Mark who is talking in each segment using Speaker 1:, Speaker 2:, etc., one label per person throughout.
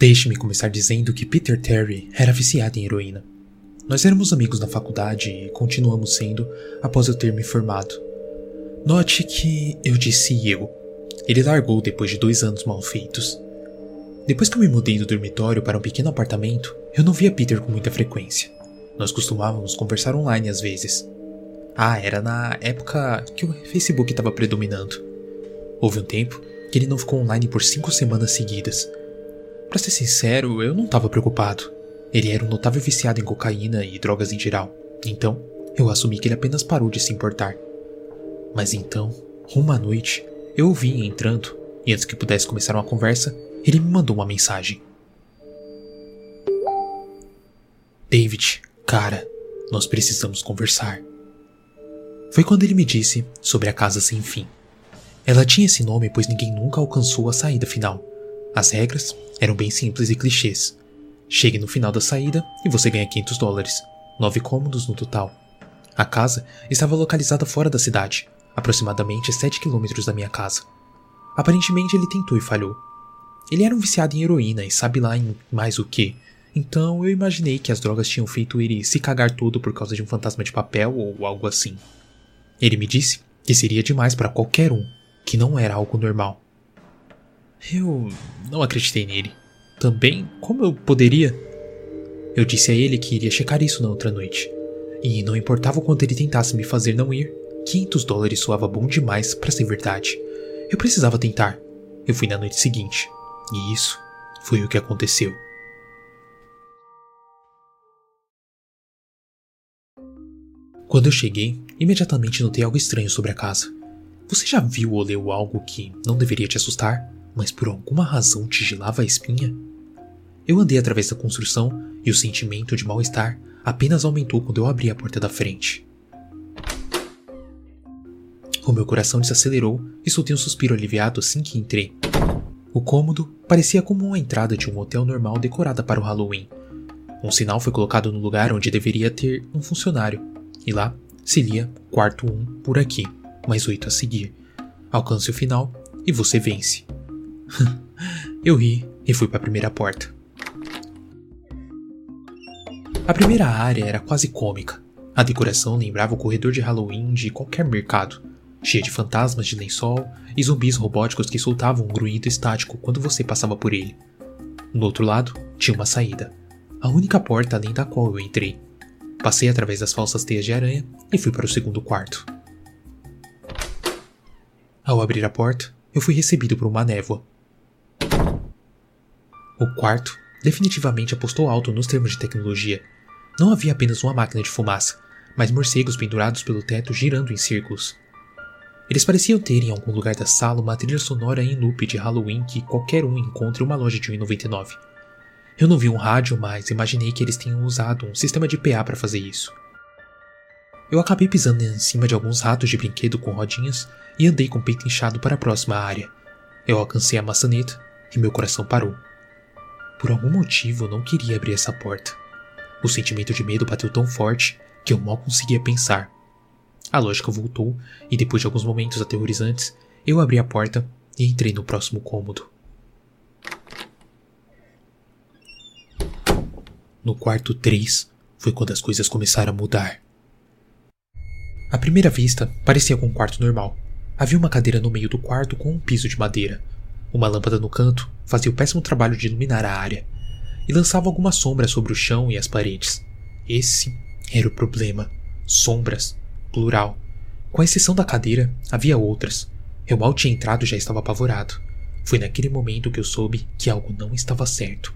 Speaker 1: Deixe-me começar dizendo que Peter Terry era viciado em heroína. Nós éramos amigos na faculdade e continuamos sendo após eu ter me formado. Note que eu disse eu. Ele largou depois de dois anos mal feitos. Depois que eu me mudei do dormitório para um pequeno apartamento, eu não via Peter com muita frequência. Nós costumávamos conversar online às vezes. Ah, era na época que o Facebook estava predominando. Houve um tempo que ele não ficou online por cinco semanas seguidas, para ser sincero, eu não estava preocupado. Ele era um notável viciado em cocaína e drogas em geral, então eu assumi que ele apenas parou de se importar. Mas então, uma noite, eu o vi entrando e antes que pudesse começar uma conversa, ele me mandou uma mensagem. David, cara, nós precisamos conversar. Foi quando ele me disse sobre a casa sem fim. Ela tinha esse nome pois ninguém nunca alcançou a saída final. As regras eram bem simples e clichês. Chegue no final da saída e você ganha 500 dólares, 9 cômodos no total. A casa estava localizada fora da cidade, aproximadamente 7 quilômetros da minha casa. Aparentemente ele tentou e falhou. Ele era um viciado em heroína e sabe lá em mais o que, então eu imaginei que as drogas tinham feito ele se cagar todo por causa de um fantasma de papel ou algo assim. Ele me disse que seria demais para qualquer um, que não era algo normal. Eu não acreditei nele. Também, como eu poderia? Eu disse a ele que iria checar isso na outra noite. E não importava o quanto ele tentasse me fazer não ir, 500 dólares soava bom demais para ser verdade. Eu precisava tentar. Eu fui na noite seguinte. E isso foi o que aconteceu. Quando eu cheguei, imediatamente notei algo estranho sobre a casa. Você já viu ou leu algo que não deveria te assustar? Mas por alguma razão te gelava a espinha? Eu andei através da construção e o sentimento de mal-estar apenas aumentou quando eu abri a porta da frente. O meu coração desacelerou e soltei um suspiro aliviado assim que entrei. O cômodo parecia como uma entrada de um hotel normal decorada para o Halloween. Um sinal foi colocado no lugar onde deveria ter um funcionário, e lá se lia quarto 1 por aqui, mais oito a seguir. Alcance o final e você vence. Eu ri e fui para a primeira porta. A primeira área era quase cômica. A decoração lembrava o corredor de Halloween de qualquer mercado, cheia de fantasmas de lençol e zumbis robóticos que soltavam um grunhido estático quando você passava por ele. No outro lado, tinha uma saída, a única porta além da qual eu entrei. Passei através das falsas teias de aranha e fui para o segundo quarto. Ao abrir a porta, eu fui recebido por uma névoa. O quarto definitivamente apostou alto nos termos de tecnologia. Não havia apenas uma máquina de fumaça, mas morcegos pendurados pelo teto girando em círculos. Eles pareciam ter em algum lugar da sala uma trilha sonora em loop de Halloween que qualquer um encontre em uma loja de 1,99. Eu não vi um rádio, mas imaginei que eles tenham usado um sistema de PA para fazer isso. Eu acabei pisando em cima de alguns ratos de brinquedo com rodinhas e andei com o peito inchado para a próxima área. Eu alcancei a maçaneta e meu coração parou. Por algum motivo eu não queria abrir essa porta. O sentimento de medo bateu tão forte que eu mal conseguia pensar. A lógica voltou e depois de alguns momentos aterrorizantes, eu abri a porta e entrei no próximo cômodo. No quarto 3 foi quando as coisas começaram a mudar. À primeira vista, parecia com um quarto normal. Havia uma cadeira no meio do quarto com um piso de madeira, uma lâmpada no canto fazia o péssimo trabalho de iluminar a área e lançava alguma sombra sobre o chão e as paredes. Esse era o problema. Sombras, plural. Com exceção da cadeira, havia outras. Eu mal tinha entrado e já estava apavorado. Foi naquele momento que eu soube que algo não estava certo.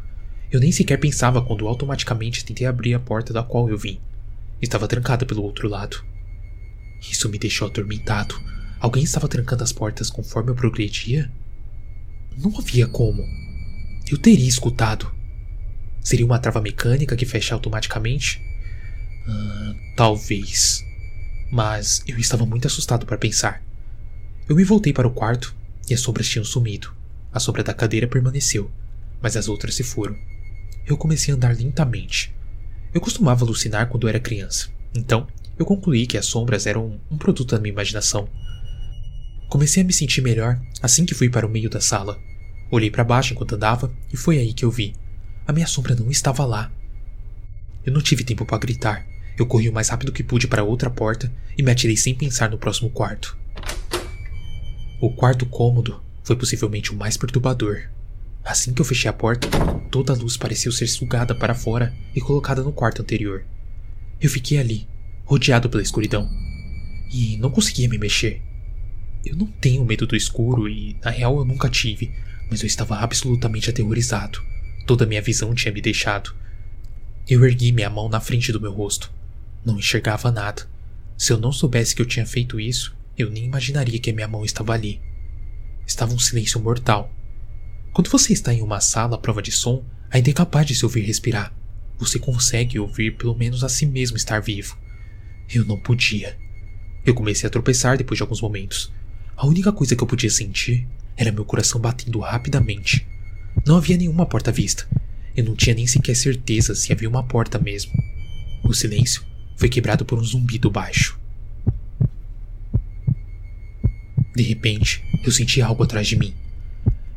Speaker 1: Eu nem sequer pensava quando automaticamente tentei abrir a porta da qual eu vim. Estava trancada pelo outro lado. Isso me deixou atormentado. Alguém estava trancando as portas conforme eu progredia? Não havia como. Eu teria escutado. Seria uma trava mecânica que fecha automaticamente? Uh, talvez. Mas eu estava muito assustado para pensar. Eu me voltei para o quarto e as sombras tinham sumido. A sombra da cadeira permaneceu, mas as outras se foram. Eu comecei a andar lentamente. Eu costumava alucinar quando era criança, então eu concluí que as sombras eram um produto da minha imaginação. Comecei a me sentir melhor assim que fui para o meio da sala. Olhei para baixo enquanto andava e foi aí que eu vi. A minha sombra não estava lá. Eu não tive tempo para gritar. Eu corri o mais rápido que pude para outra porta e me atirei sem pensar no próximo quarto. O quarto cômodo foi possivelmente o mais perturbador. Assim que eu fechei a porta, toda a luz pareceu ser sugada para fora e colocada no quarto anterior. Eu fiquei ali, rodeado pela escuridão, e não conseguia me mexer. Eu não tenho medo do escuro e, na real, eu nunca tive, mas eu estava absolutamente aterrorizado. Toda minha visão tinha me deixado. Eu ergui minha mão na frente do meu rosto. Não enxergava nada. Se eu não soubesse que eu tinha feito isso, eu nem imaginaria que a minha mão estava ali. Estava um silêncio mortal. Quando você está em uma sala à prova de som, ainda é capaz de se ouvir respirar. Você consegue ouvir pelo menos a si mesmo estar vivo. Eu não podia. Eu comecei a tropeçar depois de alguns momentos. A única coisa que eu podia sentir era meu coração batendo rapidamente. Não havia nenhuma porta à vista. Eu não tinha nem sequer certeza se havia uma porta mesmo. O silêncio foi quebrado por um zumbido baixo. De repente, eu senti algo atrás de mim.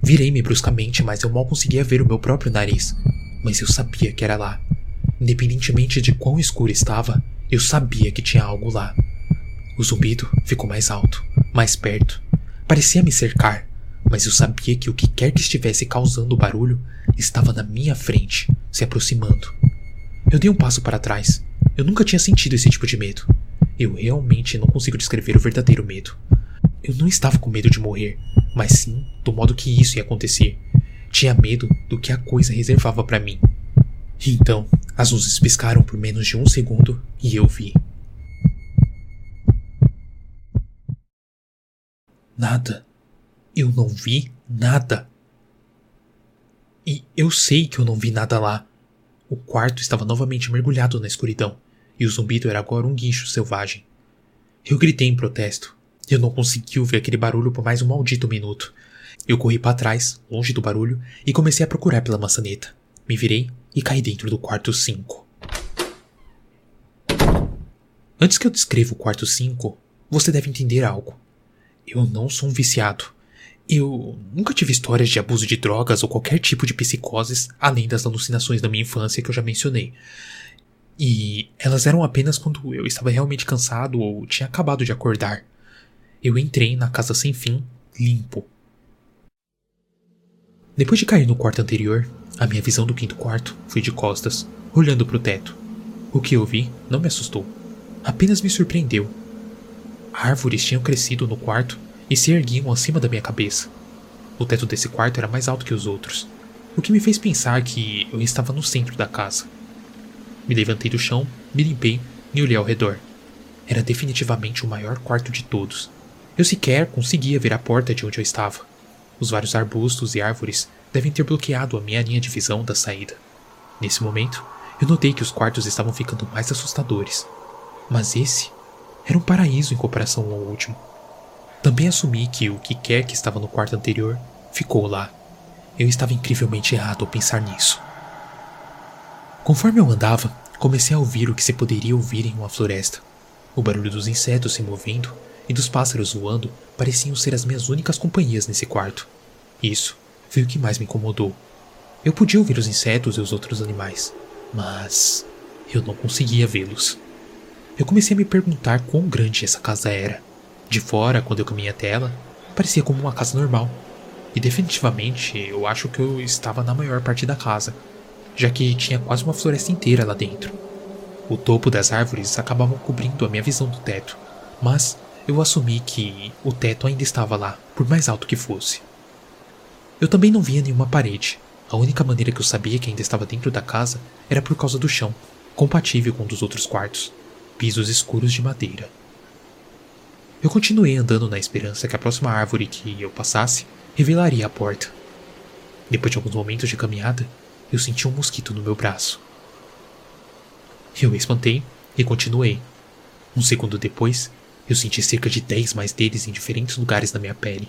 Speaker 1: Virei-me bruscamente, mas eu mal conseguia ver o meu próprio nariz. Mas eu sabia que era lá. Independentemente de quão escuro estava, eu sabia que tinha algo lá. O zumbido ficou mais alto, mais perto. Parecia me cercar, mas eu sabia que o que quer que estivesse causando o barulho estava na minha frente, se aproximando. Eu dei um passo para trás. Eu nunca tinha sentido esse tipo de medo. Eu realmente não consigo descrever o verdadeiro medo. Eu não estava com medo de morrer, mas sim do modo que isso ia acontecer. Tinha medo do que a coisa reservava para mim. Então, as luzes piscaram por menos de um segundo e eu vi. Nada. Eu não vi nada. E eu sei que eu não vi nada lá. O quarto estava novamente mergulhado na escuridão, e o zumbido era agora um guincho selvagem. Eu gritei em protesto. Eu não consegui ouvir aquele barulho por mais um maldito minuto. Eu corri para trás, longe do barulho, e comecei a procurar pela maçaneta. Me virei e caí dentro do quarto 5. Antes que eu descreva o quarto 5, você deve entender algo. Eu não sou um viciado. Eu nunca tive histórias de abuso de drogas ou qualquer tipo de psicoses além das alucinações da minha infância que eu já mencionei. E elas eram apenas quando eu estava realmente cansado ou tinha acabado de acordar. Eu entrei na casa sem fim, limpo. Depois de cair no quarto anterior, a minha visão do quinto quarto foi de costas, olhando para o teto. O que eu vi não me assustou, apenas me surpreendeu Árvores tinham crescido no quarto e se erguiam acima da minha cabeça. O teto desse quarto era mais alto que os outros, o que me fez pensar que eu estava no centro da casa. Me levantei do chão, me limpei e olhei ao redor. Era definitivamente o maior quarto de todos. Eu sequer conseguia ver a porta de onde eu estava. Os vários arbustos e árvores devem ter bloqueado a minha linha de visão da saída. Nesse momento, eu notei que os quartos estavam ficando mais assustadores. Mas esse era um paraíso em comparação ao último. Também assumi que o que quer que estava no quarto anterior ficou lá. Eu estava incrivelmente errado ao pensar nisso. Conforme eu andava, comecei a ouvir o que se poderia ouvir em uma floresta. O barulho dos insetos se movendo e dos pássaros voando pareciam ser as minhas únicas companhias nesse quarto. Isso foi o que mais me incomodou. Eu podia ouvir os insetos e os outros animais, mas eu não conseguia vê-los. Eu comecei a me perguntar quão grande essa casa era. De fora, quando eu caminhei até ela, parecia como uma casa normal. E definitivamente eu acho que eu estava na maior parte da casa, já que tinha quase uma floresta inteira lá dentro. O topo das árvores acabavam cobrindo a minha visão do teto, mas eu assumi que o teto ainda estava lá, por mais alto que fosse. Eu também não via nenhuma parede. A única maneira que eu sabia que ainda estava dentro da casa era por causa do chão, compatível com o dos outros quartos pisos escuros de madeira. Eu continuei andando na esperança que a próxima árvore que eu passasse revelaria a porta. Depois de alguns momentos de caminhada, eu senti um mosquito no meu braço. Eu me espantei e continuei. Um segundo depois, eu senti cerca de dez mais deles em diferentes lugares da minha pele.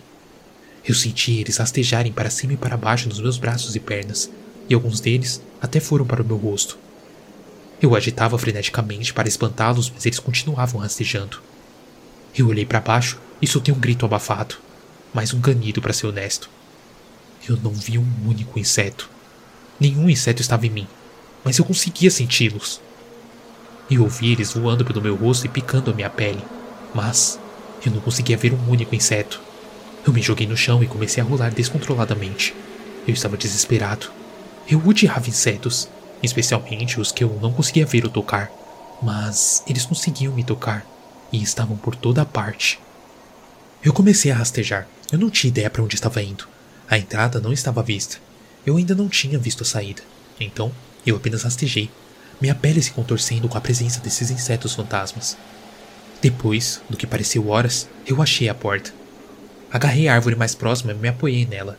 Speaker 1: Eu senti eles rastejarem para cima e para baixo nos meus braços e pernas, e alguns deles até foram para o meu rosto. Eu agitava freneticamente para espantá-los, mas eles continuavam rastejando. Eu olhei para baixo e soltei um grito abafado, mais um ganido para ser honesto. eu não vi um único inseto. Nenhum inseto estava em mim, mas eu conseguia senti-los. Eu ouvi eles voando pelo meu rosto e picando a minha pele, mas eu não conseguia ver um único inseto. Eu me joguei no chão e comecei a rolar descontroladamente. Eu estava desesperado. Eu odiava insetos, especialmente os que eu não conseguia ver ou tocar, mas eles conseguiam me tocar e estavam por toda parte. Eu comecei a rastejar. Eu não tinha ideia para onde estava indo. A entrada não estava vista. Eu ainda não tinha visto a saída. Então, eu apenas rastejei, minha pele se contorcendo com a presença desses insetos fantasmas. Depois do que pareceu horas, eu achei a porta. Agarrei a árvore mais próxima e me apoiei nela.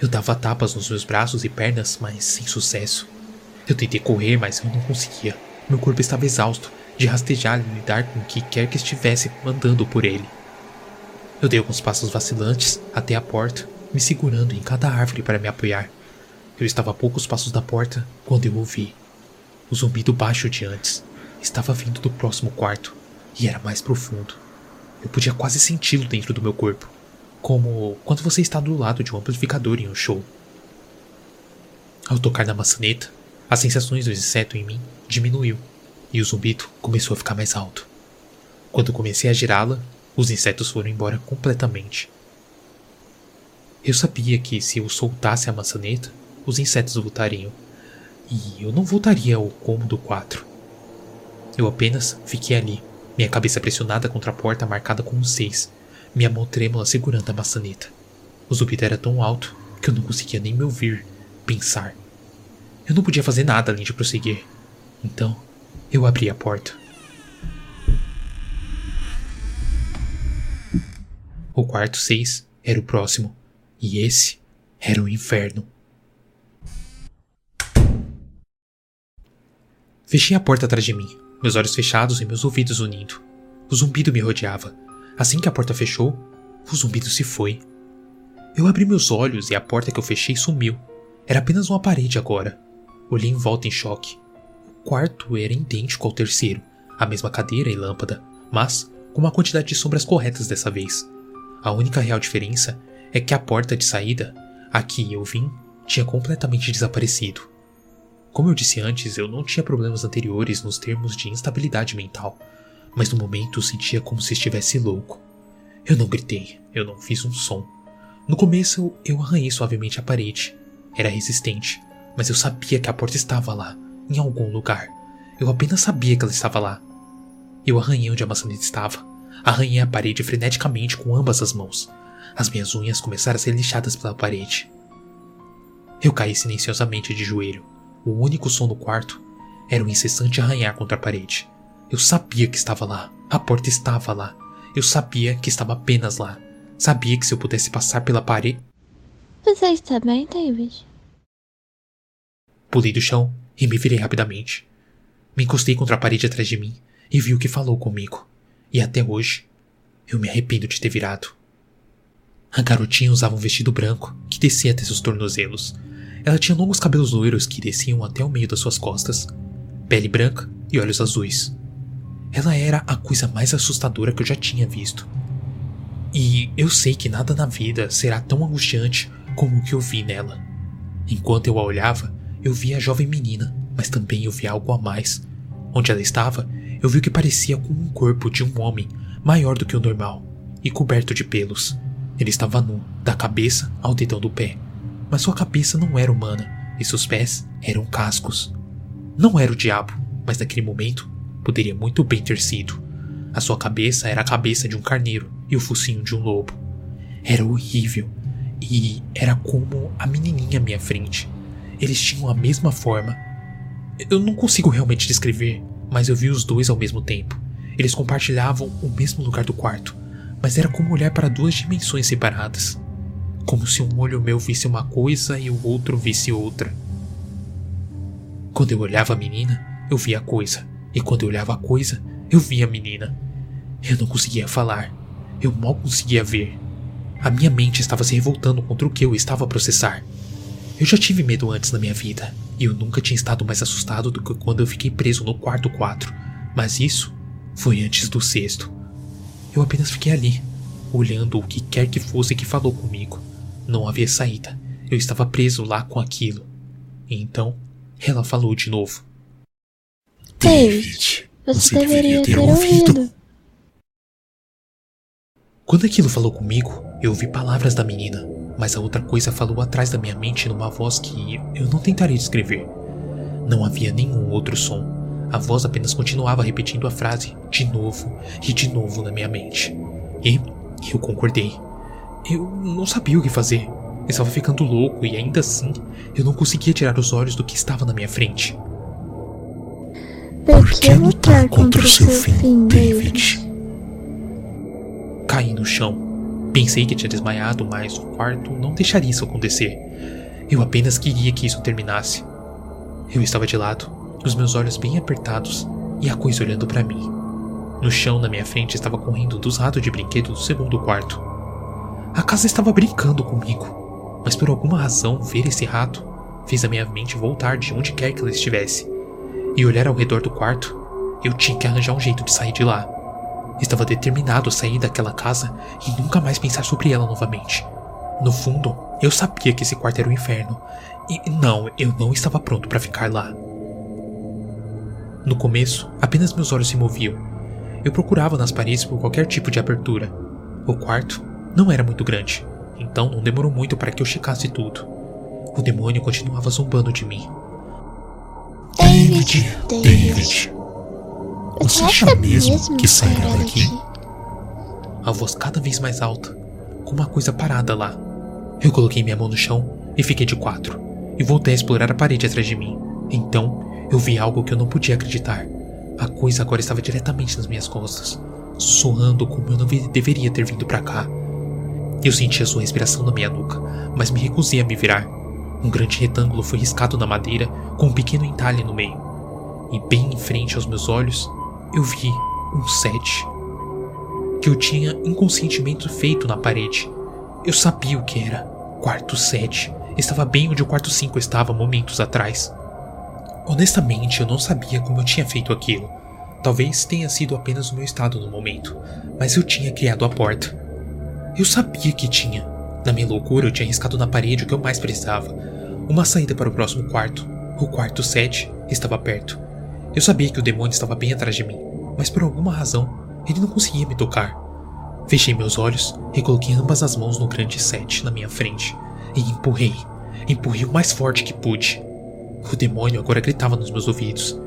Speaker 1: Eu dava tapas nos meus braços e pernas, mas sem sucesso. Eu tentei correr, mas eu não conseguia. Meu corpo estava exausto de rastejar e lidar com o que quer que estivesse mandando por ele. Eu dei alguns passos vacilantes até a porta, me segurando em cada árvore para me apoiar. Eu estava a poucos passos da porta quando eu ouvi. O zumbido baixo de antes estava vindo do próximo quarto e era mais profundo. Eu podia quase senti-lo dentro do meu corpo, como quando você está do lado de um amplificador em um show. Ao tocar na maçaneta, as sensações do inseto em mim diminuiu e o zumbido começou a ficar mais alto. Quando comecei a girá-la, os insetos foram embora completamente. Eu sabia que se eu soltasse a maçaneta, os insetos voltariam, e eu não voltaria ao cômodo 4. Eu apenas fiquei ali, minha cabeça pressionada contra a porta marcada com um 6, minha mão trêmula segurando a maçaneta. O zumbido era tão alto que eu não conseguia nem me ouvir, pensar. Eu não podia fazer nada além de prosseguir. Então, eu abri a porta. O quarto 6 era o próximo, e esse era o inferno. Fechei a porta atrás de mim, meus olhos fechados e meus ouvidos unindo. O zumbido me rodeava. Assim que a porta fechou, o zumbido se foi. Eu abri meus olhos e a porta que eu fechei sumiu. Era apenas uma parede agora. Olhei em volta em choque. O quarto era idêntico ao terceiro, a mesma cadeira e lâmpada, mas com uma quantidade de sombras corretas dessa vez. A única real diferença é que a porta de saída, a que eu vim, tinha completamente desaparecido. Como eu disse antes, eu não tinha problemas anteriores nos termos de instabilidade mental, mas no momento sentia como se estivesse louco. Eu não gritei, eu não fiz um som. No começo eu arranhei suavemente a parede. Era resistente, mas eu sabia que a porta estava lá, em algum lugar. Eu apenas sabia que ela estava lá. Eu arranhei onde a maçaneta estava. Arranhei a parede freneticamente com ambas as mãos. As minhas unhas começaram a ser lixadas pela parede. Eu caí silenciosamente de joelho. O único som do quarto era o incessante arranhar contra a parede. Eu sabia que estava lá. A porta estava lá. Eu sabia que estava apenas lá. Sabia que se eu pudesse passar pela parede.
Speaker 2: Você está bem, David?
Speaker 1: Pulei do chão e me virei rapidamente. Me encostei contra a parede atrás de mim e vi o que falou comigo. E até hoje, eu me arrependo de ter virado. A garotinha usava um vestido branco que descia até seus tornozelos. Ela tinha longos cabelos loiros que desciam até o meio das suas costas, pele branca e olhos azuis. Ela era a coisa mais assustadora que eu já tinha visto. E eu sei que nada na vida será tão angustiante como o que eu vi nela. Enquanto eu a olhava, eu via a jovem menina, mas também eu vi algo a mais. Onde ela estava, eu vi o que parecia com um corpo de um homem maior do que o normal e coberto de pelos. Ele estava nu, da cabeça ao dedão do pé, mas sua cabeça não era humana e seus pés eram cascos. Não era o diabo, mas naquele momento poderia muito bem ter sido. A sua cabeça era a cabeça de um carneiro e o focinho de um lobo. Era horrível e era como a menininha à minha frente. Eles tinham a mesma forma. Eu não consigo realmente descrever, mas eu vi os dois ao mesmo tempo. Eles compartilhavam o mesmo lugar do quarto, mas era como olhar para duas dimensões separadas. Como se um olho meu visse uma coisa e o outro visse outra. Quando eu olhava a menina, eu via a coisa, e quando eu olhava a coisa, eu via a menina. Eu não conseguia falar, eu mal conseguia ver. A minha mente estava se revoltando contra o que eu estava a processar. Eu já tive medo antes na minha vida, e eu nunca tinha estado mais assustado do que quando eu fiquei preso no quarto 4, mas isso foi antes do sexto. Eu apenas fiquei ali, olhando o que quer que fosse que falou comigo. Não havia saída. eu estava preso lá com aquilo. E então, ela falou de novo.
Speaker 2: David, você deveria ter ouvido.
Speaker 1: Quando aquilo falou comigo, eu ouvi palavras da menina, mas a outra coisa falou atrás da minha mente numa voz que eu não tentarei descrever. Não havia nenhum outro som. A voz apenas continuava repetindo a frase de novo e de novo na minha mente. E eu concordei. Eu não sabia o que fazer. Eu estava ficando louco e ainda assim eu não conseguia tirar os olhos do que estava na minha frente.
Speaker 2: Por que lutar contra o seu fim, David?
Speaker 1: Caí no chão. Pensei que tinha desmaiado, mas o quarto não deixaria isso acontecer. Eu apenas queria que isso terminasse. Eu estava de lado, os meus olhos bem apertados e a coisa olhando para mim. No chão na minha frente estava correndo dos ratos de brinquedo do segundo quarto. A casa estava brincando comigo, mas por alguma razão ver esse rato fez a minha mente voltar de onde quer que ela estivesse e olhar ao redor do quarto. Eu tinha que arranjar um jeito de sair de lá. Estava determinado a sair daquela casa e nunca mais pensar sobre ela novamente. No fundo, eu sabia que esse quarto era o um inferno. E não, eu não estava pronto para ficar lá. No começo, apenas meus olhos se moviam. Eu procurava nas paredes por qualquer tipo de abertura. O quarto não era muito grande, então não demorou muito para que eu checasse tudo. O demônio continuava zombando de mim.
Speaker 2: David, David.
Speaker 3: Você acha mesmo que sairá daqui?
Speaker 1: A voz cada vez mais alta, com uma coisa parada lá. Eu coloquei minha mão no chão e fiquei de quatro, e voltei a explorar a parede atrás de mim. Então, eu vi algo que eu não podia acreditar. A coisa agora estava diretamente nas minhas costas, soando como eu não deveria ter vindo para cá. Eu senti a sua respiração na minha nuca, mas me recusei a me virar. Um grande retângulo foi riscado na madeira com um pequeno entalhe no meio. E bem em frente aos meus olhos, eu vi um sete que eu tinha inconscientemente feito na parede. Eu sabia o que era. Quarto 7 estava bem onde o quarto 5 estava momentos atrás. Honestamente, eu não sabia como eu tinha feito aquilo. Talvez tenha sido apenas o meu estado no momento, mas eu tinha criado a porta. Eu sabia que tinha. Na minha loucura, eu tinha riscado na parede o que eu mais precisava: uma saída para o próximo quarto. O quarto 7 estava perto. Eu sabia que o demônio estava bem atrás de mim, mas por alguma razão ele não conseguia me tocar. Fechei meus olhos e coloquei ambas as mãos no grande sete na minha frente e empurrei. Empurrei o mais forte que pude. O demônio agora gritava nos meus ouvidos.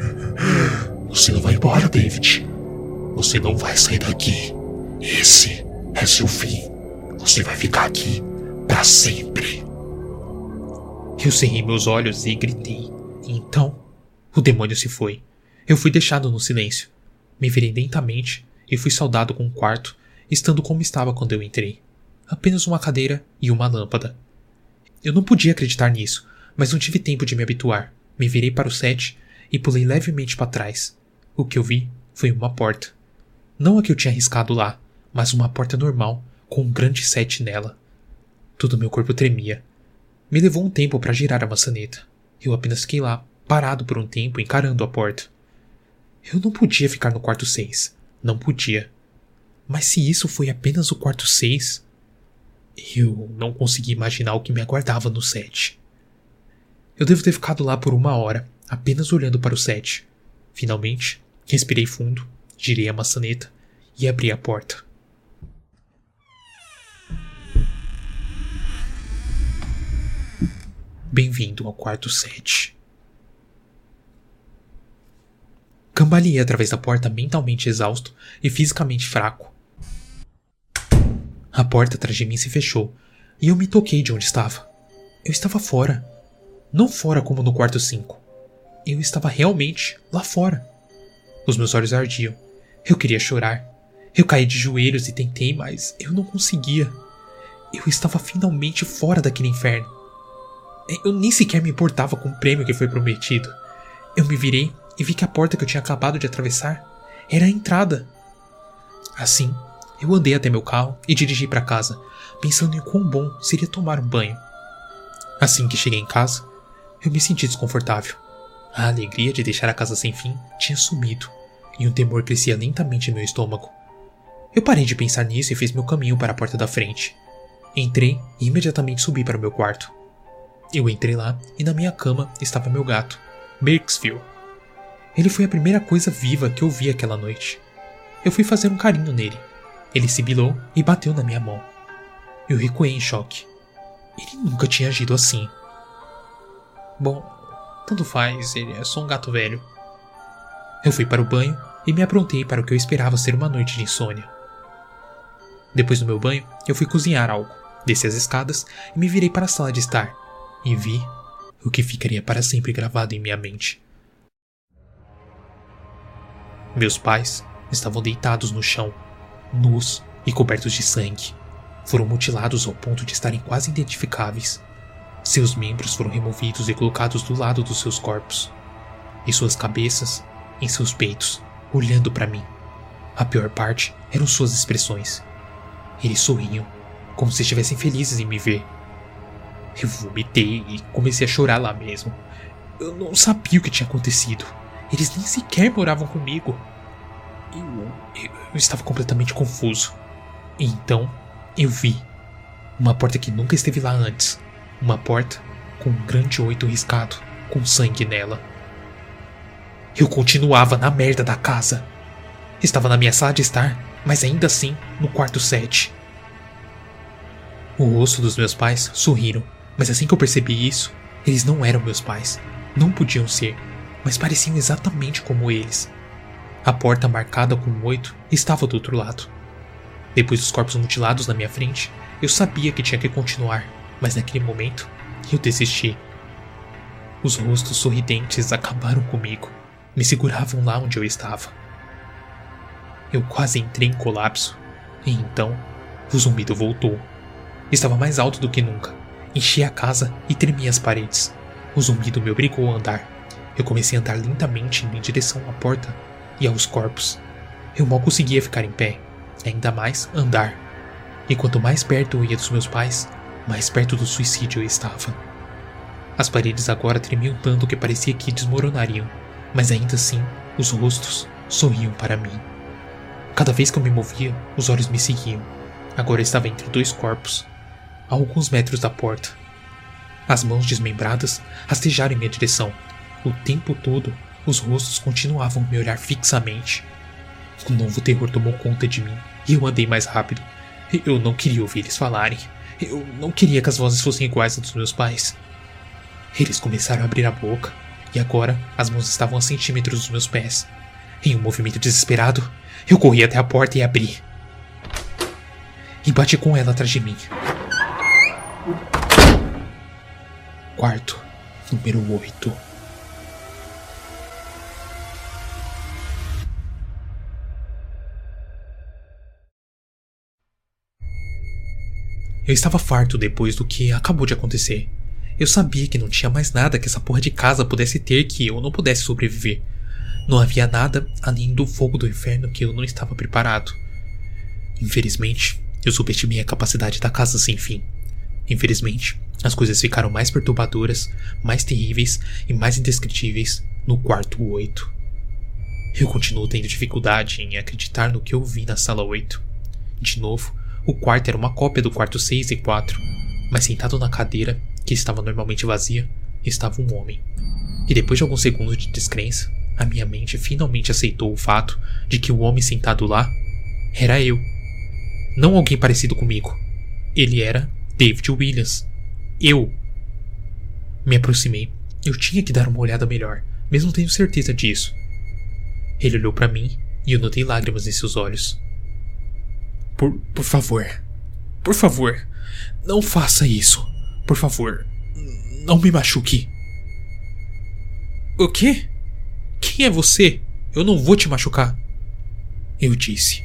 Speaker 3: Você não vai embora, David. Você não vai sair daqui. Esse é seu fim. Você vai ficar aqui para sempre.
Speaker 1: Eu cerrei meus olhos e gritei. Então o demônio se foi. Eu fui deixado no silêncio. Me virei lentamente e fui saudado com um quarto, estando como estava quando eu entrei. Apenas uma cadeira e uma lâmpada. Eu não podia acreditar nisso, mas não tive tempo de me habituar. Me virei para o set e pulei levemente para trás. O que eu vi foi uma porta. Não a que eu tinha arriscado lá, mas uma porta normal, com um grande set nela. Todo meu corpo tremia. Me levou um tempo para girar a maçaneta. Eu apenas fiquei lá, parado por um tempo encarando a porta. Eu não podia ficar no quarto 6. Não podia. Mas se isso foi apenas o quarto 6, eu não consegui imaginar o que me aguardava no 7. Eu devo ter ficado lá por uma hora, apenas olhando para o 7. Finalmente, respirei fundo, girei a maçaneta e abri a porta. Bem-vindo ao quarto 7. Cambaleei através da porta mentalmente exausto e fisicamente fraco. A porta atrás de mim se fechou e eu me toquei de onde estava. Eu estava fora. Não fora como no quarto 5. Eu estava realmente lá fora. Os meus olhos ardiam. Eu queria chorar. Eu caí de joelhos e tentei, mas eu não conseguia. Eu estava finalmente fora daquele inferno. Eu nem sequer me importava com o prêmio que foi prometido. Eu me virei e vi que a porta que eu tinha acabado de atravessar era a entrada. Assim, eu andei até meu carro e dirigi para casa, pensando em quão bom seria tomar um banho. Assim que cheguei em casa, eu me senti desconfortável. A alegria de deixar a casa sem fim tinha sumido, e um temor crescia lentamente em meu estômago. Eu parei de pensar nisso e fiz meu caminho para a porta da frente. Entrei e imediatamente subi para o meu quarto. Eu entrei lá e na minha cama estava meu gato, Birksville. Ele foi a primeira coisa viva que eu vi aquela noite. Eu fui fazer um carinho nele. Ele sibilou e bateu na minha mão. Eu recuei em choque. Ele nunca tinha agido assim. Bom, tanto faz, ele é só um gato velho. Eu fui para o banho e me aprontei para o que eu esperava ser uma noite de insônia. Depois do meu banho, eu fui cozinhar algo, desci as escadas e me virei para a sala de estar, e vi o que ficaria para sempre gravado em minha mente. Meus pais estavam deitados no chão, nus e cobertos de sangue. Foram mutilados ao ponto de estarem quase identificáveis. Seus membros foram removidos e colocados do lado dos seus corpos, e suas cabeças em seus peitos, olhando para mim. A pior parte eram suas expressões. Eles sorriam, como se estivessem felizes em me ver. Eu vomitei e comecei a chorar lá mesmo. Eu não sabia o que tinha acontecido. Eles nem sequer moravam comigo. Eu, eu, eu estava completamente confuso. E então eu vi uma porta que nunca esteve lá antes. Uma porta com um grande oito riscado, com sangue nela. Eu continuava na merda da casa. Estava na minha sala de estar, mas ainda assim no quarto 7. O rosto dos meus pais sorriram, mas assim que eu percebi isso, eles não eram meus pais. Não podiam ser, mas pareciam exatamente como eles. A porta marcada com um oito estava do outro lado. Depois dos corpos mutilados na minha frente, eu sabia que tinha que continuar, mas naquele momento eu desisti. Os rostos sorridentes acabaram comigo, me seguravam lá onde eu estava. Eu quase entrei em colapso, e então o zumbido voltou. Estava mais alto do que nunca, enchia a casa e tremia as paredes. O zumbido me obrigou a andar. Eu comecei a andar lentamente em direção à porta e aos corpos. Eu mal conseguia ficar em pé, ainda mais andar. E quanto mais perto eu ia dos meus pais, mais perto do suicídio eu estava. As paredes agora tremiam tanto que parecia que desmoronariam, mas ainda assim, os rostos sorriam para mim. Cada vez que eu me movia, os olhos me seguiam. Agora estava entre dois corpos, a alguns metros da porta. As mãos desmembradas rastejaram em minha direção. O tempo todo, os rostos continuavam a me olhar fixamente. Um novo terror tomou conta de mim e eu andei mais rápido. Eu não queria ouvir eles falarem. Eu não queria que as vozes fossem iguais às dos meus pais. Eles começaram a abrir a boca e agora as mãos estavam a centímetros dos meus pés. Em um movimento desesperado, eu corri até a porta e abri. E bati com ela atrás de mim. Quarto, número 8. Eu estava farto depois do que acabou de acontecer. Eu sabia que não tinha mais nada que essa porra de casa pudesse ter que eu não pudesse sobreviver. Não havia nada além do fogo do inferno que eu não estava preparado. Infelizmente, eu subestimei a capacidade da casa sem fim. Infelizmente, as coisas ficaram mais perturbadoras, mais terríveis e mais indescritíveis no quarto 8. Eu continuo tendo dificuldade em acreditar no que eu vi na sala 8. De novo, o quarto era uma cópia do quarto 6 e 4, mas sentado na cadeira, que estava normalmente vazia, estava um homem. E depois de alguns segundos de descrença, a minha mente finalmente aceitou o fato de que o homem sentado lá era eu. Não alguém parecido comigo. Ele era David Williams. Eu. Me aproximei. Eu tinha que dar uma olhada melhor, mesmo tendo certeza disso. Ele olhou para mim e eu notei lágrimas em seus olhos. Por, por favor. Por favor. Não faça isso. Por favor. Não me machuque. O quê? Quem é você? Eu não vou te machucar. Eu disse.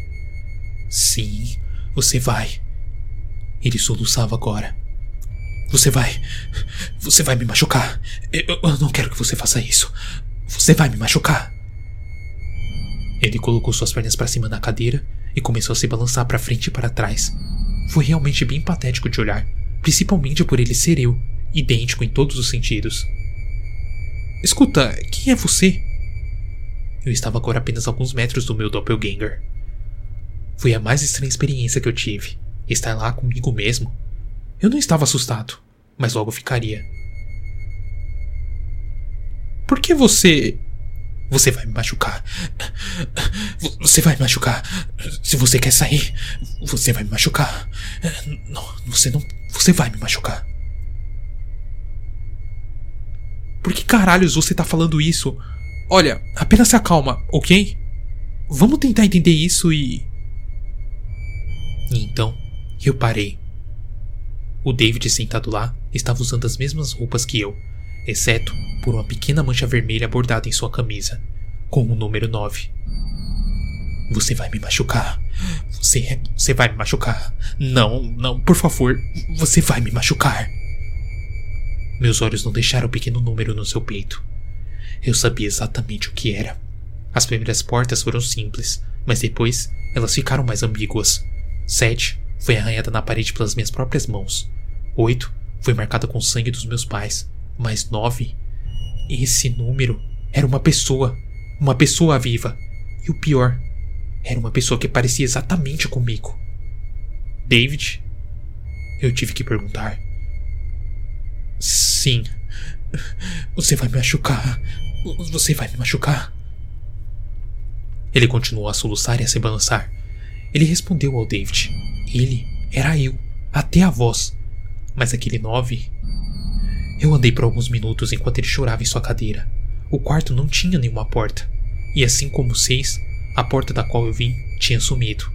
Speaker 1: Sim, você vai. Ele soluçava agora. Você vai. Você vai me machucar. Eu, eu não quero que você faça isso. Você vai me machucar. Ele colocou suas pernas para cima da cadeira e começou a se balançar para frente e para trás. Foi realmente bem patético de olhar, principalmente por ele ser eu, idêntico em todos os sentidos. Escuta, quem é você? Eu estava agora apenas alguns metros do meu doppelganger. Foi a mais estranha experiência que eu tive. Estar lá comigo mesmo. Eu não estava assustado, mas logo ficaria. Por que você. Você vai me machucar. Você vai me machucar. Se você quer sair, você vai me machucar. Não, você não. Você vai me machucar. Por que caralhos você tá falando isso? Olha, apenas se acalma, ok? Vamos tentar entender isso e. E então, eu parei. O David sentado lá estava usando as mesmas roupas que eu, exceto por uma pequena mancha vermelha bordada em sua camisa, com o número 9. Você vai me machucar. Você, você vai me machucar. Não, não, por favor, você vai me machucar. Meus olhos não deixaram o pequeno número no seu peito. Eu sabia exatamente o que era. As primeiras portas foram simples, mas depois elas ficaram mais ambíguas. Sete foi arranhada na parede pelas minhas próprias mãos. Oito foi marcada com sangue dos meus pais. Mas nove. Esse número era uma pessoa. Uma pessoa viva. E o pior, era uma pessoa que parecia exatamente comigo. David? Eu tive que perguntar. Sim. Você vai me machucar. Você vai me machucar. Ele continuou a soluçar e a se balançar. Ele respondeu ao David. Ele era eu, até a voz. Mas aquele nove. Eu andei por alguns minutos enquanto ele chorava em sua cadeira. O quarto não tinha nenhuma porta. E assim como o seis, a porta da qual eu vim tinha sumido.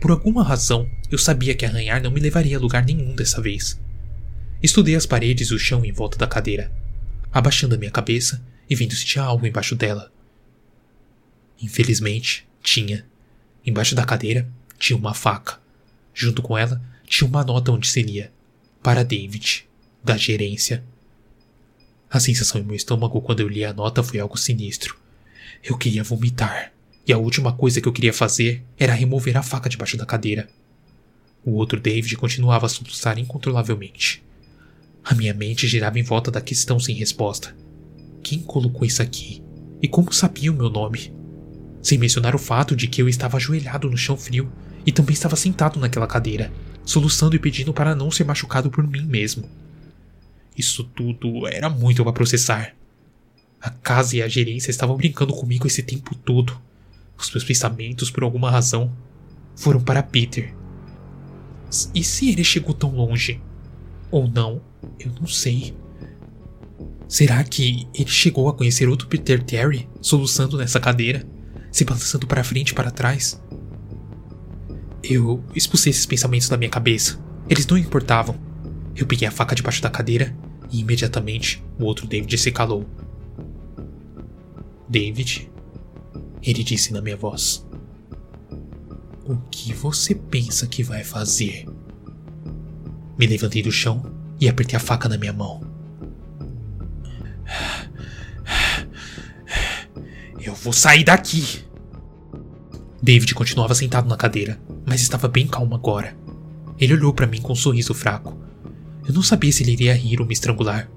Speaker 1: Por alguma razão, eu sabia que arranhar não me levaria a lugar nenhum dessa vez. Estudei as paredes e o chão em volta da cadeira, abaixando a minha cabeça e vendo se tinha algo embaixo dela. Infelizmente, tinha. Embaixo da cadeira tinha uma faca. Junto com ela tinha uma nota onde se lia: Para David, da gerência. A sensação em meu estômago quando eu li a nota foi algo sinistro. Eu queria vomitar, e a última coisa que eu queria fazer era remover a faca debaixo da cadeira. O outro David continuava a soluçar incontrolavelmente. A minha mente girava em volta da questão sem resposta. Quem colocou isso aqui? E como sabia o meu nome? Sem mencionar o fato de que eu estava ajoelhado no chão frio e também estava sentado naquela cadeira, soluçando e pedindo para não ser machucado por mim mesmo. Isso tudo era muito para processar. A casa e a gerência estavam brincando comigo esse tempo todo. Os meus pensamentos, por alguma razão, foram para Peter. E se ele chegou tão longe? Ou não? Eu não sei. Será que ele chegou a conhecer outro Peter Terry soluçando nessa cadeira, se balançando para frente e para trás? Eu expulsei esses pensamentos da minha cabeça. Eles não importavam. Eu peguei a faca debaixo da cadeira e imediatamente o outro David se calou. David, ele disse na minha voz: O que você pensa que vai fazer? Me levantei do chão e apertei a faca na minha mão. Eu vou sair daqui! David continuava sentado na cadeira, mas estava bem calmo agora. Ele olhou para mim com um sorriso fraco. Eu não sabia se ele iria rir ou me estrangular.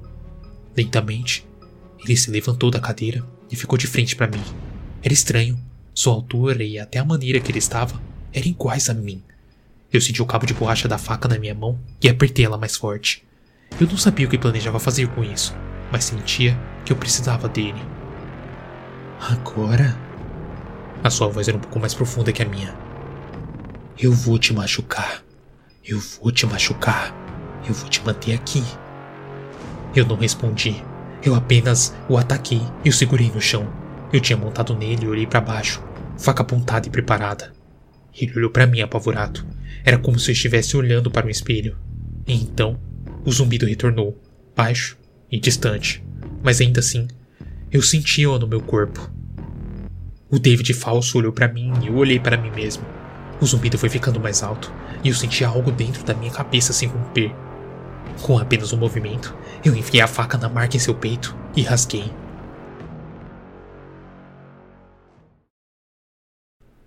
Speaker 1: Lentamente, ele se levantou da cadeira e ficou de frente para mim. Era estranho. Sua altura e até a maneira que ele estava eram iguais a mim. Eu senti o cabo de borracha da faca na minha mão e apertei ela mais forte. Eu não sabia o que planejava fazer com isso, mas sentia que eu precisava dele. Agora? A sua voz era um pouco mais profunda que a minha. Eu vou te machucar. Eu vou te machucar. Eu vou te manter aqui. Eu não respondi. Eu apenas o ataquei e o segurei no chão. Eu tinha montado nele e olhei para baixo, faca apontada e preparada. Ele olhou para mim apavorado. Era como se eu estivesse olhando para um espelho. E então o zumbido retornou, baixo e distante, mas ainda assim, eu sentia-o no meu corpo. O David falso olhou para mim e eu olhei para mim mesmo. O zumbido foi ficando mais alto e eu sentia algo dentro da minha cabeça se romper. Com apenas um movimento, eu enfiei a faca na marca em seu peito e rasguei.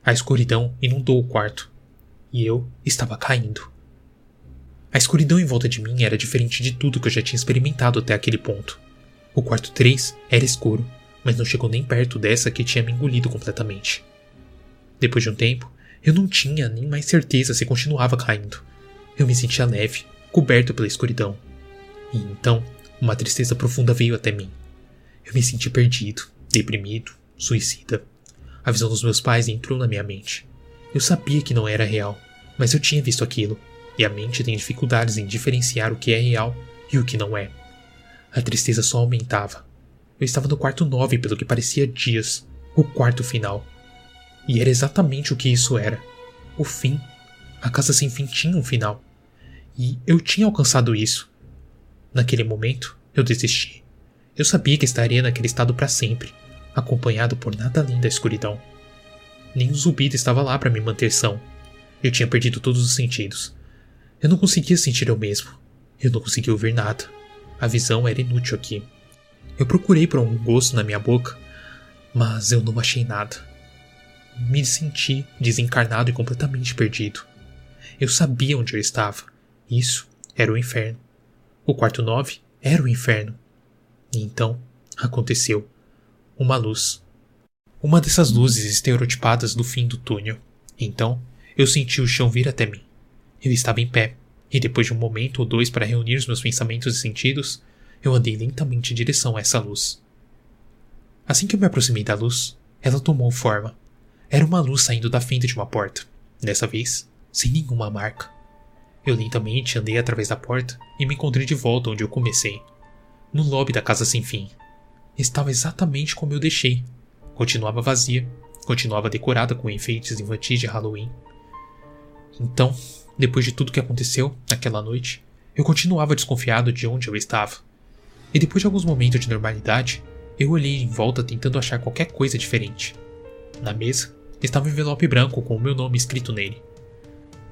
Speaker 1: A escuridão inundou o quarto e eu estava caindo. A escuridão em volta de mim era diferente de tudo que eu já tinha experimentado até aquele ponto. O quarto 3 era escuro, mas não chegou nem perto dessa que tinha me engolido completamente. Depois de um tempo, eu não tinha nem mais certeza se continuava caindo. Eu me sentia leve, coberto pela escuridão. E então, uma tristeza profunda veio até mim. Eu me senti perdido, deprimido, suicida. A visão dos meus pais entrou na minha mente. Eu sabia que não era real, mas eu tinha visto aquilo, e a mente tem dificuldades em diferenciar o que é real e o que não é. A tristeza só aumentava. Eu estava no quarto 9 pelo que parecia dias, o quarto final. E era exatamente o que isso era: o fim. A casa sem fim tinha um final. E eu tinha alcançado isso. Naquele momento, eu desisti. Eu sabia que estaria naquele estado para sempre, acompanhado por nada além da escuridão. O zumbido estava lá para me manter são. Eu tinha perdido todos os sentidos. Eu não conseguia sentir eu mesmo. Eu não conseguia ouvir nada. A visão era inútil aqui. Eu procurei por algum gosto na minha boca, mas eu não achei nada. Me senti desencarnado e completamente perdido. Eu sabia onde eu estava. Isso era o inferno. O quarto 9 era o inferno. E então aconteceu. Uma luz. Uma dessas luzes estereotipadas do fim do túnel. Então eu senti o chão vir até mim. Eu estava em pé, e depois de um momento ou dois para reunir os meus pensamentos e sentidos, eu andei lentamente em direção a essa luz. Assim que eu me aproximei da luz, ela tomou forma. Era uma luz saindo da fenda de uma porta, dessa vez sem nenhuma marca. Eu lentamente andei através da porta e me encontrei de volta onde eu comecei, no lobby da casa sem fim. Estava exatamente como eu deixei. Continuava vazia, continuava decorada com enfeites infantis de Halloween. Então, depois de tudo que aconteceu naquela noite, eu continuava desconfiado de onde eu estava. E depois de alguns momentos de normalidade, eu olhei em volta tentando achar qualquer coisa diferente. Na mesa estava um envelope branco com o meu nome escrito nele.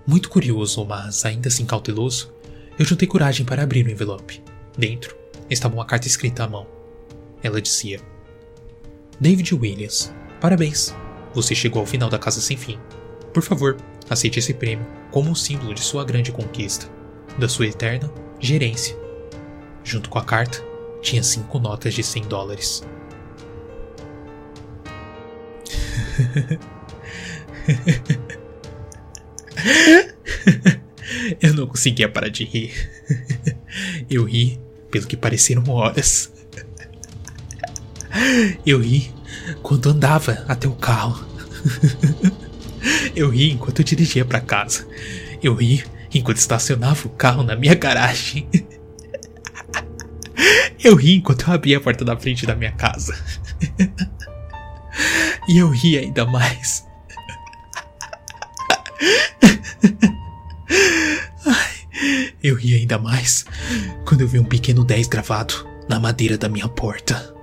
Speaker 1: Muito curioso, mas ainda assim cauteloso, eu juntei coragem para abrir o envelope. Dentro estava uma carta escrita à mão. Ela dizia: David Williams, parabéns! Você chegou ao final da Casa Sem Fim. Por favor, aceite esse prêmio como um símbolo de sua grande conquista, da sua eterna gerência. Junto com a carta, tinha cinco notas de 100 dólares. Eu não conseguia parar de rir. Eu ri pelo que pareceram horas. Eu ri quando andava até o carro. Eu ri enquanto eu dirigia para casa. Eu ri enquanto estacionava o carro na minha garagem. Eu ri enquanto eu abria a porta da frente da minha casa. E eu ri ainda mais Eu ri ainda mais quando eu vi um pequeno 10 gravado na madeira da minha porta.